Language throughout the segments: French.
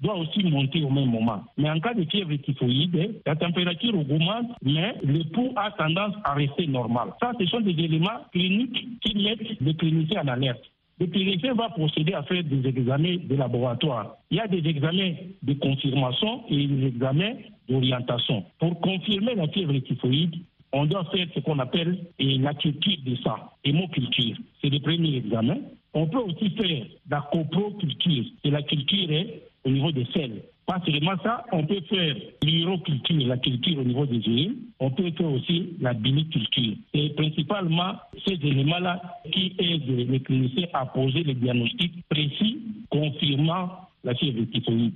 doit aussi monter au même moment. Mais en cas de fièvre typhoïde, la température augmente, mais le pouls a tendance à rester normal. Ça, ce sont des éléments cliniques qui mettent le clinicien en alerte. Le clinicien va procéder à faire des examens de laboratoire. Il y a des examens de confirmation et des examens d'orientation. Pour confirmer la fièvre typhoïde, on doit faire ce qu'on appelle la culture de sang, hémoculture. C'est le premier examen. On peut aussi faire la coproculture, c'est la culture hein, au niveau des selles. Pas seulement ça, on peut faire l'uroculture, la culture au niveau des urines. On peut faire aussi la biliculture. C'est principalement ces éléments-là qui aident les cliniciens à poser les diagnostics précis confirmant la fièvre typhoïde.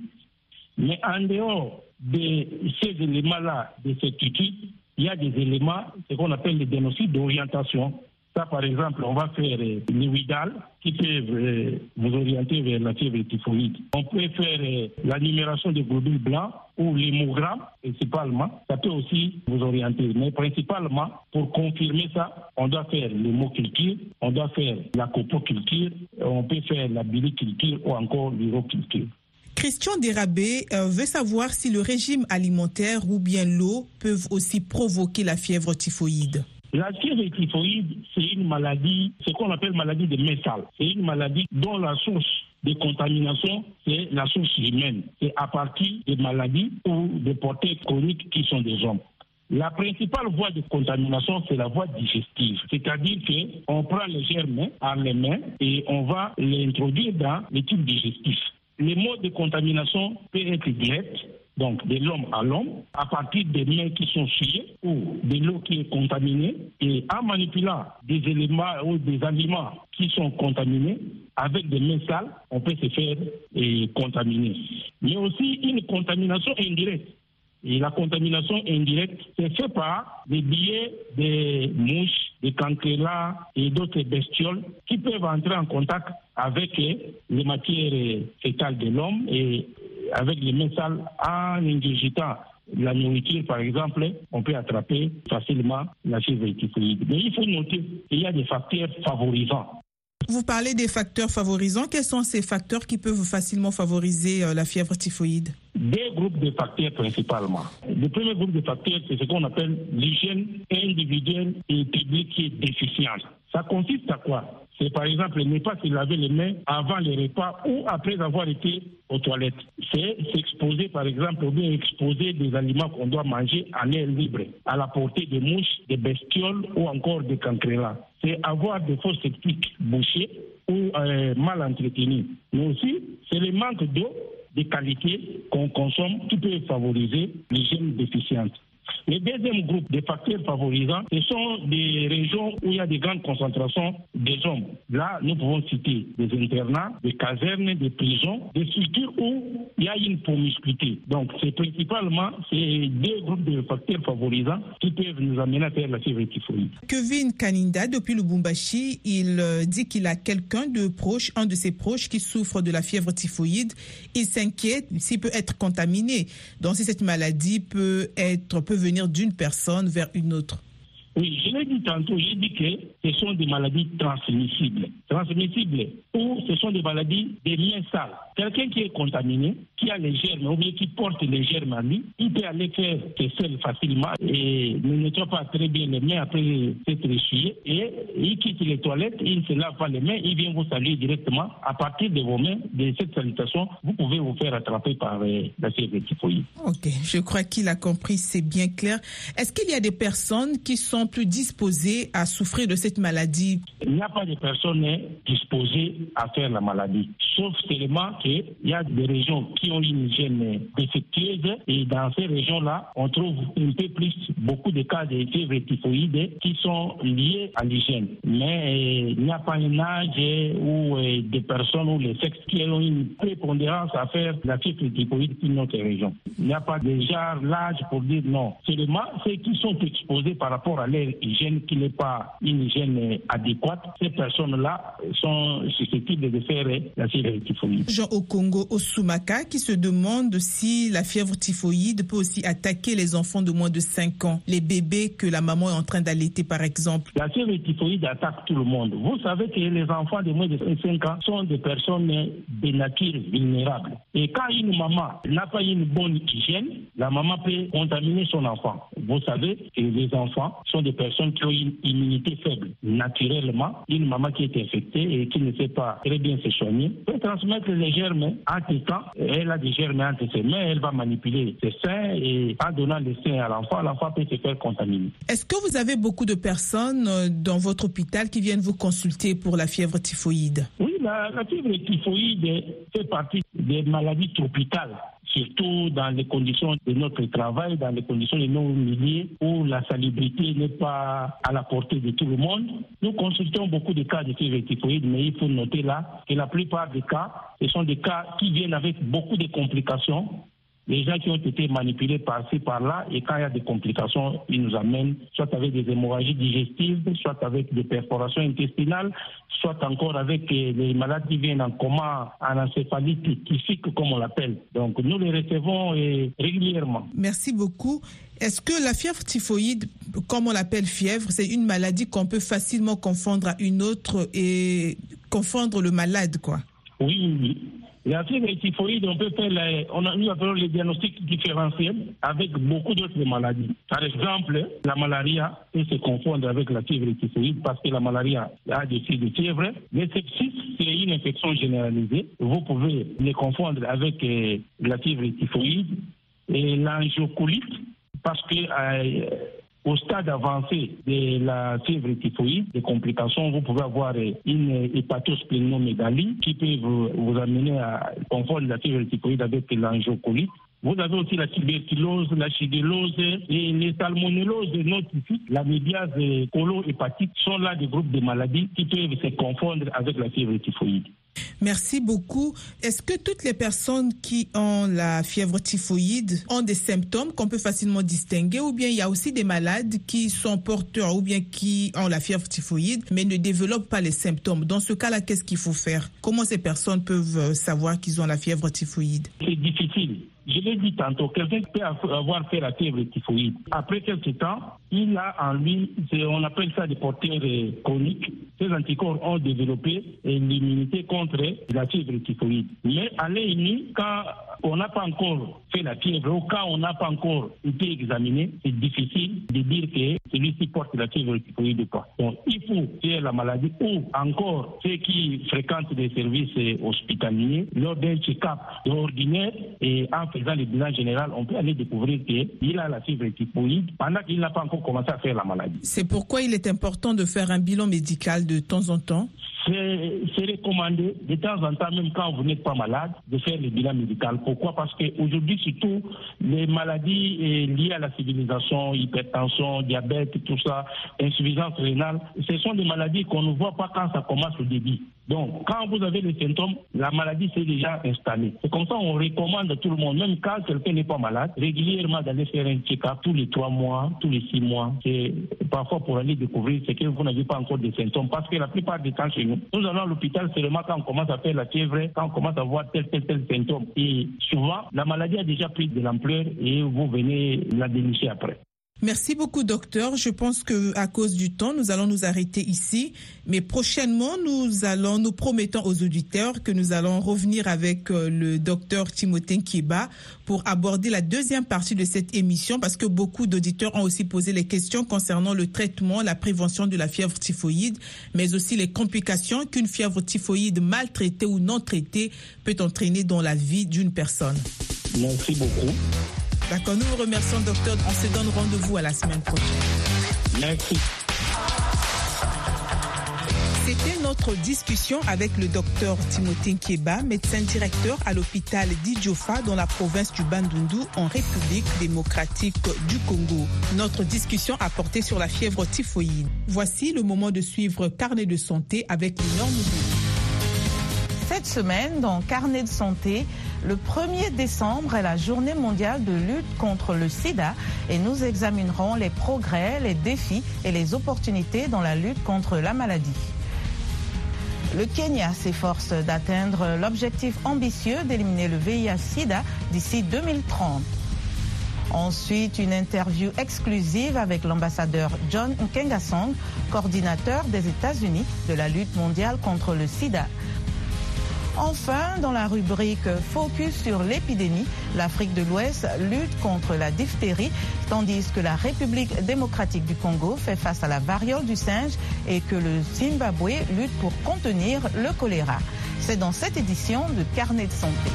Mais en dehors de ces éléments-là de certitude, il y a des éléments, ce qu'on appelle les diagnostics d'orientation. Ça, par exemple, on va faire euh, les WIDAL qui peuvent euh, vous orienter vers la fièvre typhoïde. On peut faire euh, la numération des globules blancs ou l'hémogramme, principalement. Ça peut aussi vous orienter. Mais principalement, pour confirmer ça, on doit faire l'hémoculture, on doit faire la copoculture, on peut faire la biliculture ou encore l'uroculture. Christian Dérabé veut savoir si le régime alimentaire ou bien l'eau peuvent aussi provoquer la fièvre typhoïde. La typhoïde, c'est une maladie, ce qu'on appelle maladie de Messal. C'est une maladie dont la source de contamination, c'est la source humaine. C'est à partir des maladies ou des portées chroniques qui sont des hommes. La principale voie de contamination, c'est la voie digestive. C'est-à-dire qu'on prend les germes à les mains et on va les introduire dans les tubes digestifs. Les modes de contamination peuvent être directs, donc de l'homme à l'homme, à partir des mains qui sont souillées ou de l'eau qui est contaminée, et en manipulant des éléments ou des aliments qui sont contaminés, avec des mains sales, on peut se faire et, contaminer. Mais aussi une contamination indirecte. Et la contamination indirecte, c'est fait par des billets des mouches, des cancrelats et d'autres bestioles qui peuvent entrer en contact avec les matières fétales de l'homme et avec les mains sales en ingurgitant la nourriture, par exemple, on peut attraper facilement la fièvre typhoïde. Mais il faut noter qu'il y a des facteurs favorisants. Vous parlez des facteurs favorisants. Quels sont ces facteurs qui peuvent facilement favoriser euh, la fièvre typhoïde? Deux groupes de facteurs principalement. Le premier groupe de facteurs, c'est ce qu'on appelle l'hygiène individuelle et publique qui est déficiente. Ça consiste à quoi? C'est par exemple ne pas se laver les mains avant les repas ou après avoir été aux toilettes. C'est s'exposer par exemple ou bien exposer des aliments qu'on doit manger à l'air libre, à la portée des mouches, des bestioles ou encore des cancrelats. C'est avoir des fosses septiques bouchées ou euh, mal entretenues. Mais aussi, c'est le manque d'eau de qualité qu'on consomme qui peut favoriser l'hygiène déficiente. Le deuxième groupe de facteurs favorisants, ce sont des régions où il y a des grandes concentrations des hommes. Là, nous pouvons citer des internats, des casernes, des prisons, des structures où il y a une promiscuité. Donc, c'est principalement ces deux groupes de facteurs favorisants qui peuvent nous amener à faire la fièvre typhoïde. Kevin Kaninda, depuis le Bumbashi, il euh, dit qu'il a quelqu'un de proche, un de ses proches qui souffre de la fièvre typhoïde. Il s'inquiète s'il peut être contaminé. Donc, si cette maladie peut être peut venir d'une personne vers une autre oui, je l'ai dit tantôt, j'ai dit que ce sont des maladies transmissibles. Transmissibles ou ce sont des maladies des liens sales. Quelqu'un qui est contaminé, qui a les germes ou bien qui porte les germes à lui, il peut aller faire ses selles facilement et ne nettoie pas très bien les mains après s'être essuyé et il quitte les toilettes, il ne se lave pas les mains, il vient vous saluer directement. À partir de vos mains, de cette salutation, vous pouvez vous faire attraper par euh, la fièvre typhoïde. Ok, je crois qu'il a compris, c'est bien clair. Est-ce qu'il y a des personnes qui sont plus disposés à souffrir de cette maladie Il n'y a pas de personnes disposées à faire la maladie, sauf seulement qu'il y a des régions qui ont une hygiène défectueuse et dans ces régions-là, on trouve un peu plus beaucoup de cas de fièvre typhoïde qui sont liés à l'hygiène. Mais euh, il n'y a pas un âge ou euh, des personnes ou les sexes qui ont une prépondérance à faire la fièvre typhoïde dans notre région. Il n'y a pas déjà l'âge pour dire non. Seulement ceux qui sont exposés par rapport à leur hygiène qui n'est pas une hygiène adéquate, ces personnes-là sont susceptibles de faire la fièvre typhoïde. Jean Okongo Osumaka, qui se demandent si la fièvre typhoïde peut aussi attaquer les enfants de moins de 5 ans, les bébés que la maman est en train d'allaiter par exemple. La fièvre typhoïde attaque tout le monde. Vous savez que les enfants de moins de 5 ans sont des personnes de nature vulnérable. Et quand une maman n'a pas une bonne hygiène, la maman peut contaminer son enfant. Vous savez que les enfants sont des personnes qui ont une immunité faible. Naturellement, une maman qui est infectée et qui ne sait pas très bien se soigner peut transmettre les germes entre temps. Elle a des germes entre ses mains, elle va manipuler ses seins et en donnant les seins à l'enfant, l'enfant peut se faire contaminer. Est-ce que vous avez beaucoup de personnes euh, dans votre hôpital qui viennent vous consulter pour la fièvre typhoïde? Oui, la, la fièvre typhoïde fait partie des maladies tropicales surtout dans les conditions de notre travail, dans les conditions de nos milieux où la salubrité n'est pas à la portée de tout le monde. Nous consultons beaucoup de cas de fièvre typhoïde, mais il faut noter là que la plupart des cas, ce sont des cas qui viennent avec beaucoup de complications les gens qui ont été manipulés par-ci, par-là, et quand il y a des complications, ils nous amènent soit avec des hémorragies digestives, soit avec des perforations intestinales, soit encore avec euh, les malades qui viennent en coma, en encéphalite typique, comme on l'appelle. Donc nous les recevons euh, régulièrement. Merci beaucoup. Est-ce que la fièvre typhoïde, comme on l'appelle fièvre, c'est une maladie qu'on peut facilement confondre à une autre et confondre le malade, quoi? Oui. La fièvre typhoïde, on peut faire les, on a, nous appelons les diagnostics différentiels avec beaucoup d'autres maladies. Par exemple, la malaria peut se confondre avec la fièvre typhoïde parce que la malaria a des signes de fièvre. Le sepsis, c'est une infection généralisée. Vous pouvez les confondre avec euh, la fièvre typhoïde et l'angiocolite parce que euh, au stade avancé de la fièvre typhoïde, des complications, vous pouvez avoir une hépatosplénomégalie qui peut vous, vous amener à confondre la fièvre typhoïde avec l'angiocolite. Vous avez aussi la tuberculose, la chigellose et les salmonelloses notifiques, la médiase colo-hépatite sont là des groupes de maladies qui peuvent se confondre avec la fièvre typhoïde. Merci beaucoup. Est-ce que toutes les personnes qui ont la fièvre typhoïde ont des symptômes qu'on peut facilement distinguer? Ou bien il y a aussi des malades qui sont porteurs ou bien qui ont la fièvre typhoïde mais ne développent pas les symptômes? Dans ce cas-là, qu'est-ce qu'il faut faire? Comment ces personnes peuvent savoir qu'ils ont la fièvre typhoïde? C'est difficile. Je l'ai dit tantôt, quelqu'un peut avoir fait la fièvre typhoïde. Après quelques temps, il a en lui, on appelle ça des porteurs chroniques. Ces anticorps ont développé l'immunité contre la fièvre typhoïde. Mais à l'œil quand on n'a pas encore fait la fièvre ou quand on n'a pas encore été examiné, c'est difficile de dire que celui-ci porte la fièvre typhoïde ou pas. Donc, il faut faire la maladie ou encore ceux qui fréquentent des services hospitaliers, lors d'un check-up ordinaire et en faisant le bilan général, on peut aller découvrir qu'il a la fièvre typhoïde pendant qu'il n'a pas encore commencé à faire la maladie. C'est pourquoi il est important de faire un bilan médical de temps en temps c'est recommandé de temps en temps, même quand vous n'êtes pas malade, de faire le bilan médical. Pourquoi? Parce qu'aujourd'hui, surtout, les maladies euh, liées à la civilisation, hypertension, diabète, tout ça, insuffisance rénale, ce sont des maladies qu'on ne voit pas quand ça commence au début. Donc, quand vous avez les symptômes, la maladie s'est déjà installée. C'est comme ça on recommande à tout le monde, même quand quelqu'un n'est pas malade, régulièrement d'aller faire un check-up tous les trois mois, tous les six mois. C'est parfois pour aller découvrir ce que vous n'avez pas encore de symptômes. Parce que la plupart des temps chez nous, nous allons à l'hôpital seulement quand on commence à faire la fièvre, quand on commence à voir tel, tel, tel symptôme. Et souvent, la maladie a déjà pris de l'ampleur et vous venez la dénicher après. Merci beaucoup, docteur. Je pense que à cause du temps, nous allons nous arrêter ici. Mais prochainement, nous allons, nous promettons aux auditeurs que nous allons revenir avec euh, le docteur Timothée Kiba pour aborder la deuxième partie de cette émission parce que beaucoup d'auditeurs ont aussi posé les questions concernant le traitement, la prévention de la fièvre typhoïde, mais aussi les complications qu'une fièvre typhoïde mal traitée ou non traitée peut entraîner dans la vie d'une personne. Merci beaucoup. D'accord, nous vous remercions, docteur. On se donne rendez-vous à la semaine prochaine. Merci. C'était notre discussion avec le docteur Timothée Kieba, médecin directeur à l'hôpital d'Idjofa dans la province du Bandundu en République démocratique du Congo. Notre discussion a porté sur la fièvre typhoïde. Voici le moment de suivre Carnet de santé avec les normes Cette semaine, dans Carnet de santé, le 1er décembre est la journée mondiale de lutte contre le sida et nous examinerons les progrès, les défis et les opportunités dans la lutte contre la maladie. Le Kenya s'efforce d'atteindre l'objectif ambitieux d'éliminer le VIH-Sida d'ici 2030. Ensuite, une interview exclusive avec l'ambassadeur John Nkengasong, coordinateur des États-Unis de la lutte mondiale contre le sida. Enfin, dans la rubrique Focus sur l'épidémie, l'Afrique de l'Ouest lutte contre la diphtérie, tandis que la République démocratique du Congo fait face à la variole du singe et que le Zimbabwe lutte pour contenir le choléra. C'est dans cette édition de Carnet de santé.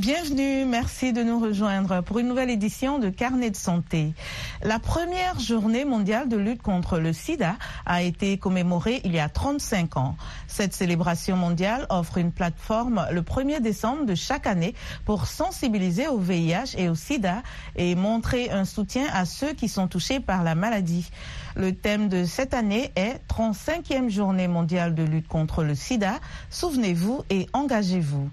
Bienvenue, merci de nous rejoindre pour une nouvelle édition de Carnet de santé. La première journée mondiale de lutte contre le sida a été commémorée il y a 35 ans. Cette célébration mondiale offre une plateforme le 1er décembre de chaque année pour sensibiliser au VIH et au sida et montrer un soutien à ceux qui sont touchés par la maladie. Le thème de cette année est 35e journée mondiale de lutte contre le sida. Souvenez-vous et engagez-vous.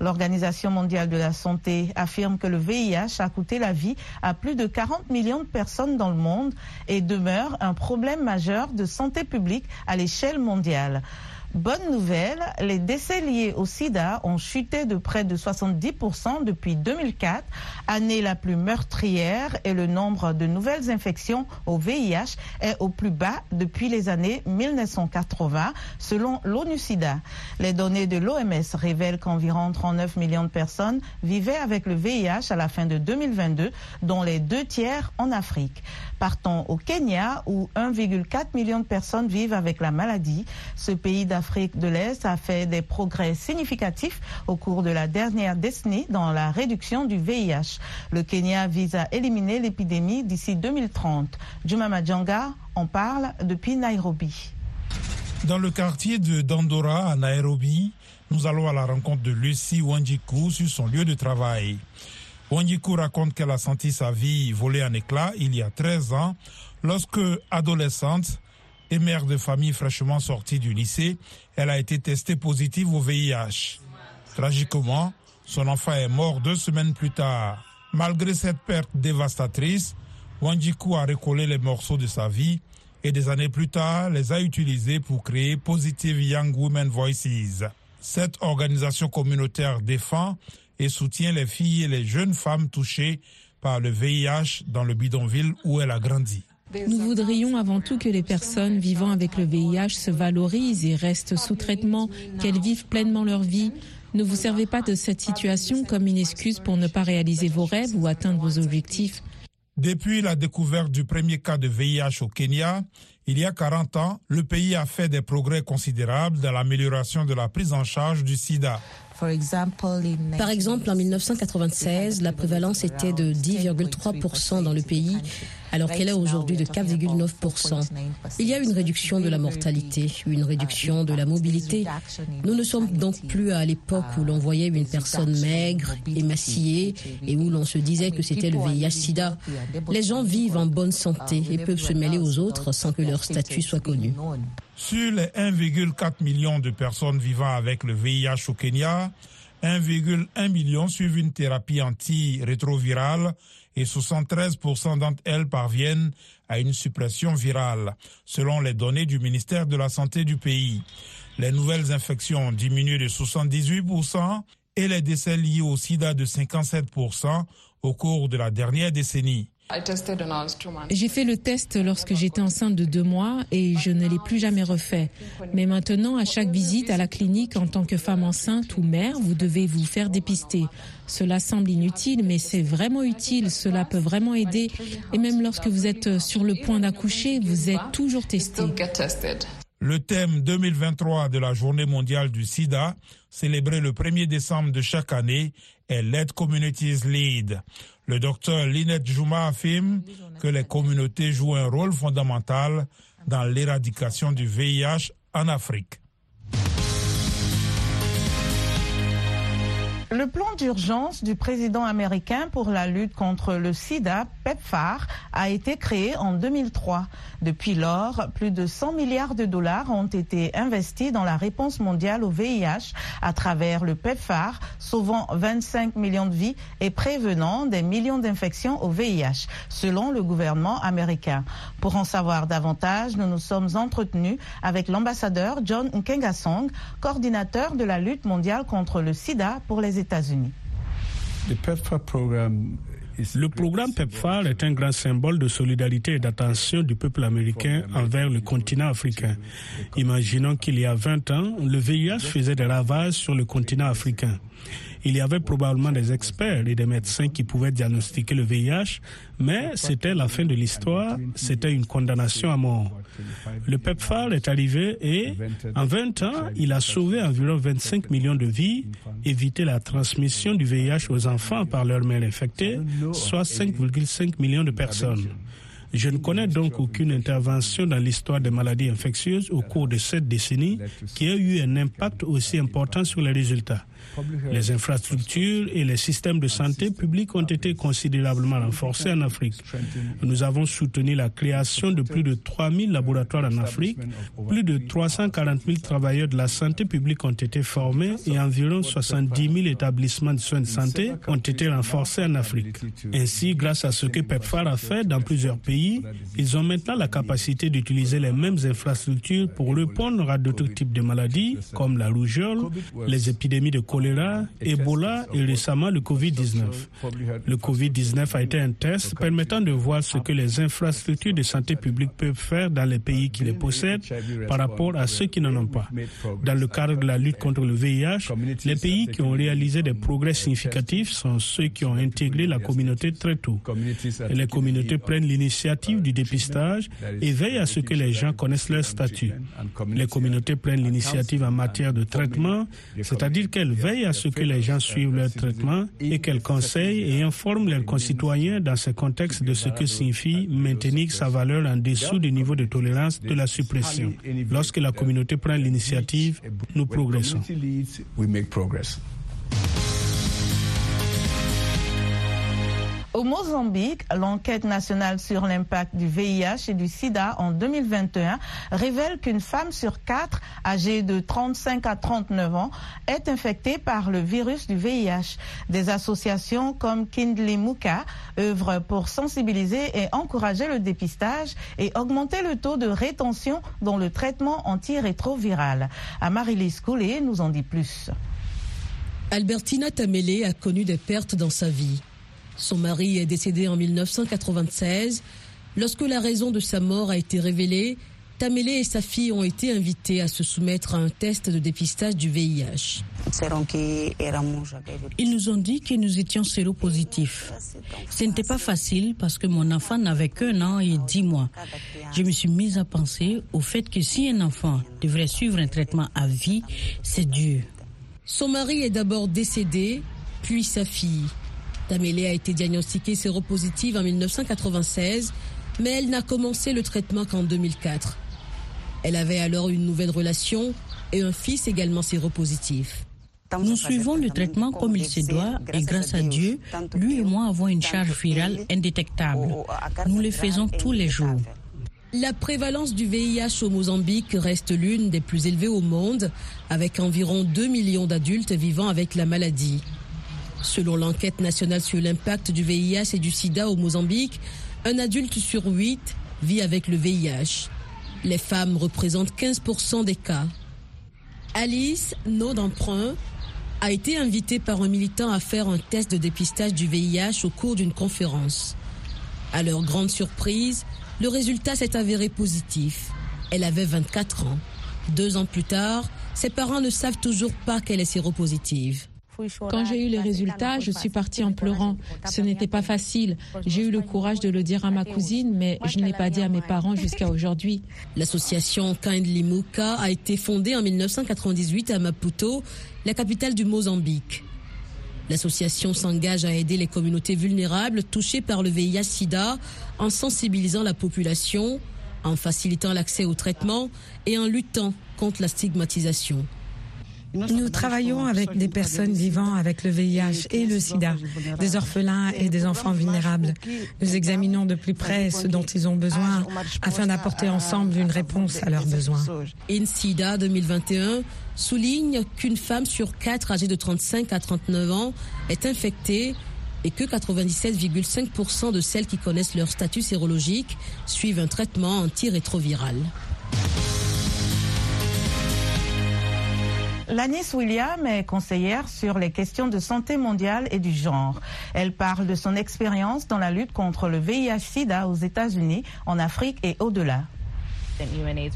L'Organisation mondiale de la santé affirme que le VIH a coûté la vie à plus de 40 millions de personnes dans le monde et demeure un problème majeur de santé publique à l'échelle mondiale. Bonne nouvelle, les décès liés au sida ont chuté de près de 70% depuis 2004, année la plus meurtrière, et le nombre de nouvelles infections au VIH est au plus bas depuis les années 1980, selon l'ONU-SIDA. Les données de l'OMS révèlent qu'environ 39 millions de personnes vivaient avec le VIH à la fin de 2022, dont les deux tiers en Afrique. Partons au Kenya, où 1,4 million de personnes vivent avec la maladie. Ce pays d'Afrique de l'Est a fait des progrès significatifs au cours de la dernière décennie dans la réduction du VIH. Le Kenya vise à éliminer l'épidémie d'ici 2030. Juma Majanga en parle depuis Nairobi. Dans le quartier de Dandora à Nairobi, nous allons à la rencontre de Lucie Wanjiku sur son lieu de travail. Wanjiku raconte qu'elle a senti sa vie voler en éclats il y a 13 ans lorsque, adolescente et mère de famille fraîchement sortie du lycée, elle a été testée positive au VIH. Tragiquement, son enfant est mort deux semaines plus tard. Malgré cette perte dévastatrice, Wanjiku a recollé les morceaux de sa vie et des années plus tard les a utilisés pour créer Positive Young Women Voices. Cette organisation communautaire défend et soutient les filles et les jeunes femmes touchées par le VIH dans le bidonville où elle a grandi. Nous voudrions avant tout que les personnes vivant avec le VIH se valorisent et restent sous traitement, qu'elles vivent pleinement leur vie. Ne vous servez pas de cette situation comme une excuse pour ne pas réaliser vos rêves ou atteindre vos objectifs. Depuis la découverte du premier cas de VIH au Kenya, il y a 40 ans, le pays a fait des progrès considérables dans l'amélioration de la prise en charge du sida. Par exemple, en 1996, la prévalence était de 10,3% dans le pays, alors qu'elle est aujourd'hui de 4,9%. Il y a une réduction de la mortalité, une réduction de la mobilité. Nous ne sommes donc plus à l'époque où l'on voyait une personne maigre, émaciée, et où l'on se disait que c'était le VIH-Sida. Les gens vivent en bonne santé et peuvent se mêler aux autres sans que leur statut soit connu. Sur les 1,4 million de personnes vivant avec le VIH au Kenya, 1,1 million suivent une thérapie antirétrovirale et 73% d'entre elles parviennent à une suppression virale, selon les données du ministère de la Santé du pays. Les nouvelles infections ont diminué de 78% et les décès liés au sida de 57% au cours de la dernière décennie. J'ai fait le test lorsque j'étais enceinte de deux mois et je ne l'ai plus jamais refait. Mais maintenant, à chaque visite à la clinique en tant que femme enceinte ou mère, vous devez vous faire dépister. Cela semble inutile, mais c'est vraiment utile. Cela peut vraiment aider. Et même lorsque vous êtes sur le point d'accoucher, vous êtes toujours testé. Le thème 2023 de la Journée mondiale du sida, célébré le 1er décembre de chaque année, est Let Communities Lead. Le docteur Lynette Juma affirme que les communautés jouent un rôle fondamental dans l'éradication du VIH en Afrique. Le plan d'urgence du président américain pour la lutte contre le sida, PEPFAR, a été créé en 2003. Depuis lors, plus de 100 milliards de dollars ont été investis dans la réponse mondiale au VIH à travers le PEPFAR, sauvant 25 millions de vies et prévenant des millions d'infections au VIH, selon le gouvernement américain. Pour en savoir davantage, nous nous sommes entretenus avec l'ambassadeur John Nkengasong, coordinateur de la lutte mondiale contre le sida pour les États-Unis. Le programme PEPFAR est un grand symbole de solidarité et d'attention du peuple américain envers le continent africain. Imaginons qu'il y a 20 ans, le VIH faisait des ravages sur le continent africain. Il y avait probablement des experts et des médecins qui pouvaient diagnostiquer le VIH, mais c'était la fin de l'histoire, c'était une condamnation à mort. Le PEPFAR est arrivé et, en 20 ans, il a sauvé environ 25 millions de vies, évité la transmission du VIH aux enfants par leur mère infectée, soit 5,5 millions de personnes. Je ne connais donc aucune intervention dans l'histoire des maladies infectieuses au cours de cette décennie qui a eu un impact aussi important sur les résultats. Les infrastructures et les systèmes de santé publique ont été considérablement renforcés en Afrique. Nous avons soutenu la création de plus de 3000 laboratoires en Afrique. Plus de 340 000 travailleurs de la santé publique ont été formés et environ 70 000 établissements de soins de santé ont été renforcés en Afrique. Ainsi, grâce à ce que PEPFAR a fait dans plusieurs pays, ils ont maintenant la capacité d'utiliser les mêmes infrastructures pour répondre à d'autres types de maladies comme la rougeole, les épidémies de choléra Ebola et récemment le Covid-19. Le Covid-19 a été un test permettant de voir ce que les infrastructures de santé publique peuvent faire dans les pays qui les possèdent par rapport à ceux qui n'en ont pas. Dans le cadre de la lutte contre le VIH, les pays qui ont réalisé des progrès significatifs sont ceux qui ont intégré la communauté très tôt. les communautés prennent l'initiative du dépistage et veillent à ce que les gens connaissent leur statut. Les communautés prennent l'initiative en matière de traitement, c'est-à-dire qu'elles veillent à ce que les gens suivent leur traitement et qu'elles conseillent et informent leurs concitoyens dans ce contexte de ce que signifie maintenir sa valeur en dessous du niveau de tolérance de la suppression. Lorsque la communauté prend l'initiative, nous progressons. Au Mozambique, l'enquête nationale sur l'impact du VIH et du sida en 2021 révèle qu'une femme sur quatre âgée de 35 à 39 ans est infectée par le virus du VIH. Des associations comme Kindly Muka œuvrent pour sensibiliser et encourager le dépistage et augmenter le taux de rétention dans le traitement antirétroviral. Amarilis Koulé nous en dit plus. Albertina Tamele a connu des pertes dans sa vie. Son mari est décédé en 1996. Lorsque la raison de sa mort a été révélée, Tamélé et sa fille ont été invités à se soumettre à un test de dépistage du VIH. Ils nous ont dit que nous étions séropositifs. Ce n'était pas facile parce que mon enfant n'avait qu'un an et dix mois. Je me suis mise à penser au fait que si un enfant devrait suivre un traitement à vie, c'est Dieu. Son mari est d'abord décédé, puis sa fille. Tamélé a été diagnostiquée séropositive en 1996, mais elle n'a commencé le traitement qu'en 2004. Elle avait alors une nouvelle relation et un fils également séropositif. Nous suivons le traitement comme il se doit et grâce à Dieu, lui et moi avons une charge virale indétectable. Nous le faisons tous les jours. La prévalence du VIH au Mozambique reste l'une des plus élevées au monde, avec environ 2 millions d'adultes vivant avec la maladie. Selon l'enquête nationale sur l'impact du VIH et du sida au Mozambique, un adulte sur huit vit avec le VIH. Les femmes représentent 15% des cas. Alice, nom d'emprunt, a été invitée par un militant à faire un test de dépistage du VIH au cours d'une conférence. À leur grande surprise, le résultat s'est avéré positif. Elle avait 24 ans. Deux ans plus tard, ses parents ne savent toujours pas qu'elle est séropositive. Quand j'ai eu les résultats, je suis partie en pleurant. Ce n'était pas facile. J'ai eu le courage de le dire à ma cousine, mais je ne l'ai pas dit à mes parents jusqu'à aujourd'hui. L'association Kindly Muka a été fondée en 1998 à Maputo, la capitale du Mozambique. L'association s'engage à aider les communautés vulnérables touchées par le VIH-Sida en sensibilisant la population, en facilitant l'accès au traitement et en luttant contre la stigmatisation. Nous travaillons avec des personnes vivant avec le VIH et le sida, des orphelins et des enfants vulnérables. Nous examinons de plus près ce dont ils ont besoin afin d'apporter ensemble une réponse à leurs besoins. INSIDA 2021 souligne qu'une femme sur quatre âgée de 35 à 39 ans est infectée et que 97,5% de celles qui connaissent leur statut sérologique suivent un traitement antirétroviral. Lanis William est conseillère sur les questions de santé mondiale et du genre. Elle parle de son expérience dans la lutte contre le VIH-Sida aux États-Unis, en Afrique et au-delà.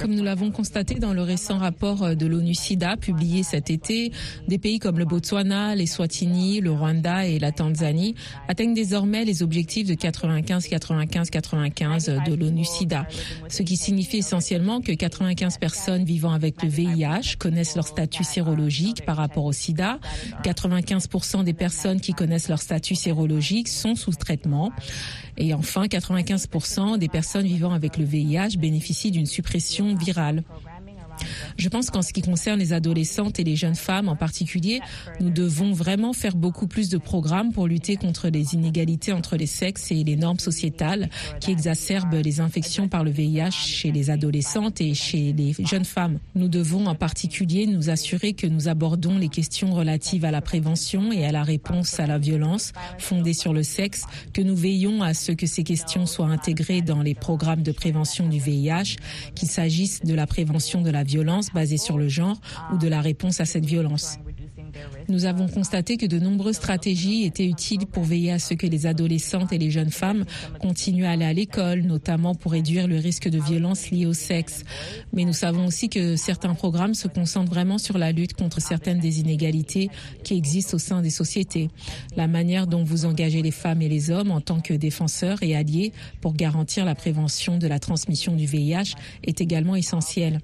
Comme nous l'avons constaté dans le récent rapport euh, de l'ONU-SIDA publié cet été, des pays comme le Botswana, les Swatini, le Rwanda et la Tanzanie atteignent désormais les objectifs de 95-95-95 de l'ONU-SIDA, ce qui signifie essentiellement que 95 personnes vivant avec le VIH connaissent leur statut sérologique par rapport au SIDA, 95% des personnes qui connaissent leur statut sérologique sont sous traitement. Et enfin 95% des personnes vivant avec le VIH bénéficient d'une suppression virale. Je pense qu'en ce qui concerne les adolescentes et les jeunes femmes en particulier, nous devons vraiment faire beaucoup plus de programmes pour lutter contre les inégalités entre les sexes et les normes sociétales qui exacerbent les infections par le VIH chez les adolescentes et chez les jeunes femmes. Nous devons en particulier nous assurer que nous abordons les questions relatives à la prévention et à la réponse à la violence fondée sur le sexe, que nous veillons à ce que ces questions soient intégrées dans les programmes de prévention du VIH, qu'il s'agisse de la prévention de la violence basée sur le genre ou de la réponse à cette violence. Nous avons constaté que de nombreuses stratégies étaient utiles pour veiller à ce que les adolescentes et les jeunes femmes continuent à aller à l'école, notamment pour réduire le risque de violence liée au sexe. Mais nous savons aussi que certains programmes se concentrent vraiment sur la lutte contre certaines des inégalités qui existent au sein des sociétés. La manière dont vous engagez les femmes et les hommes en tant que défenseurs et alliés pour garantir la prévention de la transmission du VIH est également essentielle.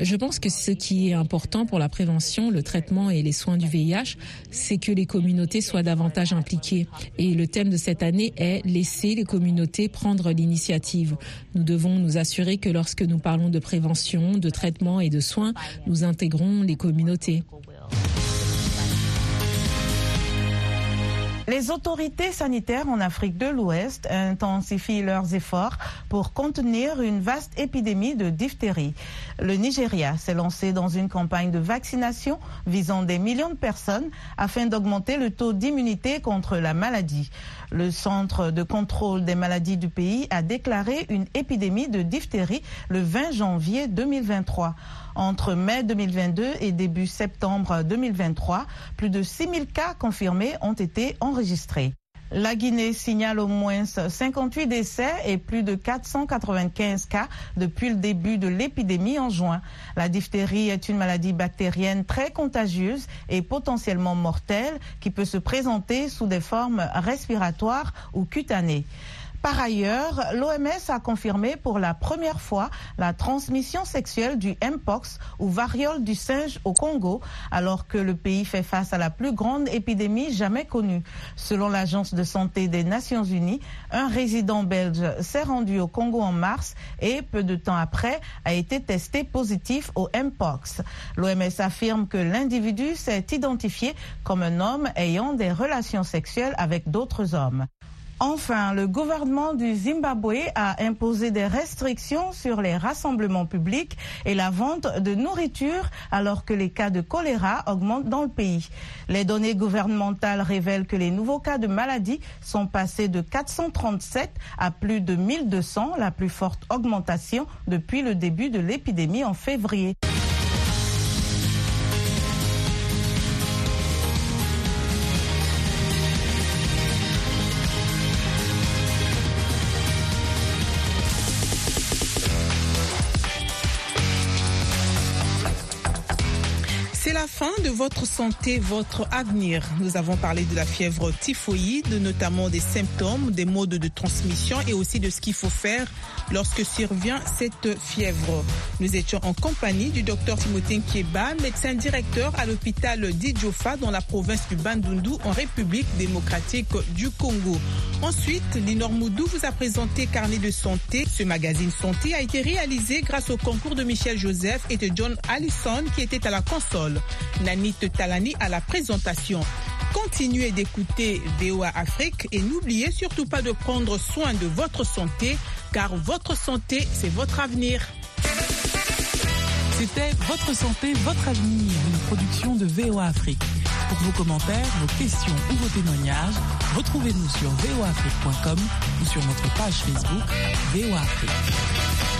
Je pense que ce qui est important pour la prévention, le traitement et les soins du VIH, c'est que les communautés soient davantage impliquées. Et le thème de cette année est laisser les communautés prendre l'initiative. Nous devons nous assurer que lorsque nous parlons de prévention, de traitement et de soins, nous intégrons les communautés. Les autorités sanitaires en Afrique de l'Ouest intensifient leurs efforts pour contenir une vaste épidémie de diphtérie. Le Nigeria s'est lancé dans une campagne de vaccination visant des millions de personnes afin d'augmenter le taux d'immunité contre la maladie. Le Centre de contrôle des maladies du pays a déclaré une épidémie de diphtérie le 20 janvier 2023. Entre mai 2022 et début septembre 2023, plus de 6000 cas confirmés ont été enregistrés. La Guinée signale au moins 58 décès et plus de 495 cas depuis le début de l'épidémie en juin. La diphtérie est une maladie bactérienne très contagieuse et potentiellement mortelle qui peut se présenter sous des formes respiratoires ou cutanées. Par ailleurs, l'OMS a confirmé pour la première fois la transmission sexuelle du Mpox ou variole du singe au Congo, alors que le pays fait face à la plus grande épidémie jamais connue. Selon l'Agence de santé des Nations Unies, un résident belge s'est rendu au Congo en mars et peu de temps après a été testé positif au Mpox. L'OMS affirme que l'individu s'est identifié comme un homme ayant des relations sexuelles avec d'autres hommes. Enfin, le gouvernement du Zimbabwe a imposé des restrictions sur les rassemblements publics et la vente de nourriture alors que les cas de choléra augmentent dans le pays. Les données gouvernementales révèlent que les nouveaux cas de maladie sont passés de 437 à plus de 1200, la plus forte augmentation depuis le début de l'épidémie en février. Votre santé, votre avenir. Nous avons parlé de la fièvre typhoïde, notamment des symptômes, des modes de transmission et aussi de ce qu'il faut faire lorsque survient cette fièvre. Nous étions en compagnie du docteur Timothée Kieba, médecin directeur à l'hôpital d'Idjofa dans la province du Bandundu en République démocratique du Congo. Ensuite, Linor Moudou vous a présenté Carnet de santé. Ce magazine santé a été réalisé grâce au concours de Michel Joseph et de John Allison qui était à la console. Talani à la présentation. Continuez d'écouter VOA Afrique et n'oubliez surtout pas de prendre soin de votre santé car votre santé, c'est votre avenir. C'était Votre santé, votre avenir, une production de VOA Afrique. Pour vos commentaires, vos questions ou vos témoignages, retrouvez-nous sur voafrique.com ou sur notre page Facebook VOA Afrique.